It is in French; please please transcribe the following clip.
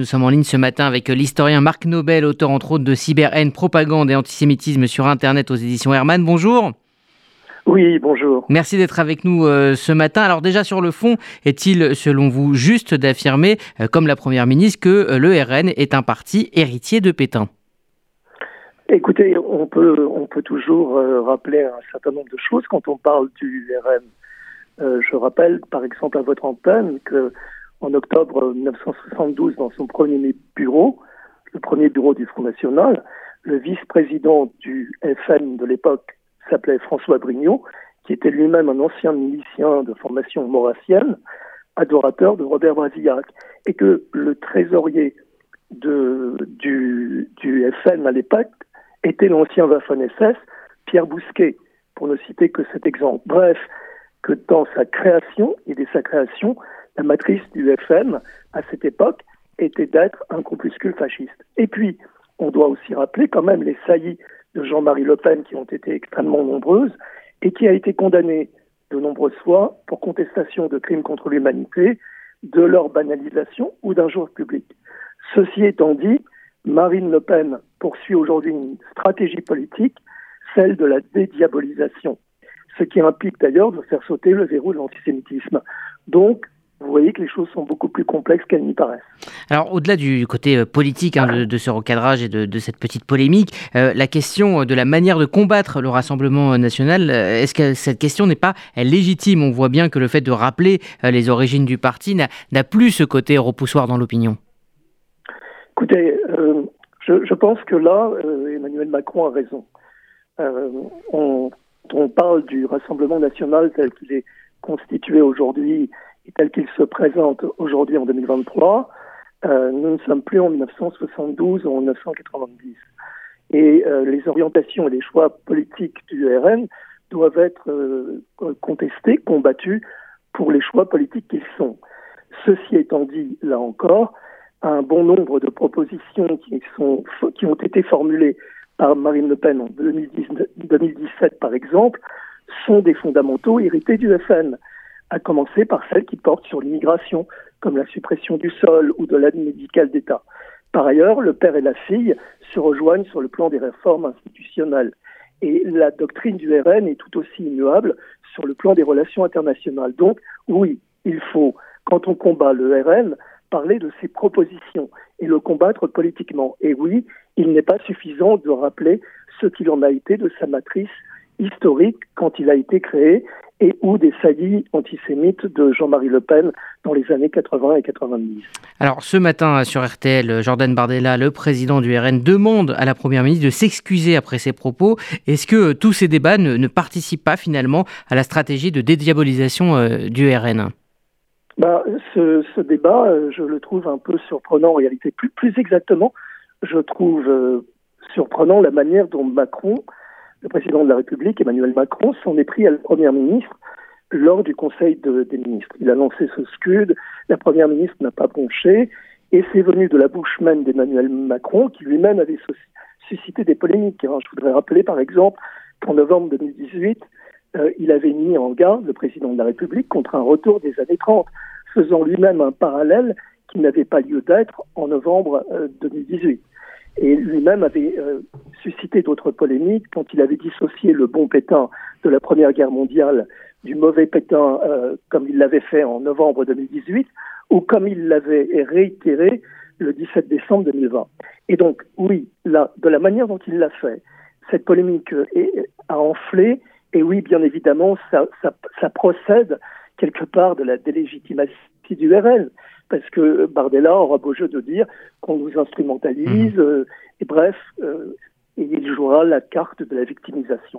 Nous sommes en ligne ce matin avec l'historien Marc Nobel, auteur entre autres de Cyberhaine, propagande et antisémitisme sur Internet aux éditions Hermann. Bonjour. Oui, bonjour. Merci d'être avec nous euh, ce matin. Alors déjà sur le fond, est-il selon vous juste d'affirmer, euh, comme la Première ministre, que euh, le RN est un parti héritier de Pétain? Écoutez, on peut, on peut toujours rappeler un certain nombre de choses quand on parle du RN. je rappelle par exemple à votre antenne que en octobre 1972 dans son premier bureau, le premier bureau du Front National. Le vice-président du FN de l'époque s'appelait François Brignot, qui était lui-même un ancien milicien de formation maurassienne, adorateur de Robert Brasillac, et que le trésorier du, du FN à l'époque était l'ancien Waffen-SS, Pierre Bousquet, pour ne citer que cet exemple. Bref, que dans sa création et dès sa création, la matrice du FN, à cette époque, était d'être un compuscule fasciste. Et puis, on doit aussi rappeler quand même les saillies de Jean-Marie Le Pen qui ont été extrêmement nombreuses et qui a été condamné de nombreuses fois pour contestation de crimes contre l'humanité, de leur banalisation ou d'un jour public. Ceci étant dit, Marine Le Pen poursuit aujourd'hui une stratégie politique, celle de la dédiabolisation, ce qui implique d'ailleurs de faire sauter le verrou de l'antisémitisme. Donc, vous voyez que les choses sont beaucoup plus complexes qu'elles n'y paraissent. Alors, au-delà du côté euh, politique hein, de, ce recadrage et de, cette petite polémique, euh, la question de la manière de combattre le Rassemblement national, euh, est-ce que cette question n'est pas légitime? On voit bien que le fait de rappeler les origines du parti n'a plus ce côté repoussoir dans l'opinion. Écoutez, je, je, pense que là, Emmanuel Macron a raison. on, on parle du Rassemblement national tel qu'il est constitué aujourd'hui tel qu'il se présente aujourd'hui en 2023, euh, nous ne sommes plus en 1972 ou en 1990. Et euh, les orientations et les choix politiques du RN doivent être euh, contestés, combattus pour les choix politiques qu'ils sont. Ceci étant dit, là encore, un bon nombre de propositions qui, ont été formulées par Marine Le Pen en 2017, par exemple, sont des fondamentaux hérités du FN à commencer par celles qui portent sur l'immigration, comme la suppression du sol ou de l'aide médicale d'État. Par ailleurs, le père et la fille se rejoignent sur le plan des réformes institutionnelles. Et la doctrine du RN est tout aussi immuable sur le plan des relations internationales. Donc, oui, il faut, quand on combat le RN, parler de ses propositions et le combattre politiquement. Et oui, il n'est pas suffisant de rappeler ce qu'il en a été de sa matrice historique quand il a été créé et ou des saillies antisémites de Jean-Marie Le Pen dans les années 80 et 90. Alors ce matin sur RTL, Jordan Bardella, le président du RN, demande à la Première ministre de s'excuser après ses propos. Est-ce que tous ces débats ne, participent pas finalement à la stratégie de dédiabolisation euh, du RN bah, ce, débat, euh, je le trouve un peu surprenant en réalité. Plus, plus exactement, je trouve euh, surprenant la manière dont Macron le président de la République, Emmanuel Macron, s'en est pris à la première ministre lors du Conseil des ministres. Il a lancé ce scud, la première ministre n'a pas bronché, et c'est venu de la bouche même d'Emmanuel Macron, qui lui-même avait suscité des polémiques. Hein. Je voudrais rappeler par exemple qu'en novembre 2018, euh, il avait mis en garde le président de la République contre un retour des années 30, faisant lui-même un parallèle qui n'avait pas lieu d'être en novembre 2018. Euh, et lui-même avait euh, suscité d'autres polémiques quand il avait dissocié le bon Pétain de la Première Guerre mondiale du mauvais Pétain euh, comme il l'avait fait en novembre 2018 ou comme il l'avait réitéré le 17 décembre 2020. Et donc, oui, là, de la manière dont il l'a fait, cette polémique est, a enflé, et oui, bien évidemment, ça, ça, ça procède quelque part de la délégitimation du RL parce que Bardella aura beau jeu de dire qu'on nous instrumentalise, mhm. euh, et bref, euh, et il jouera la carte de la victimisation.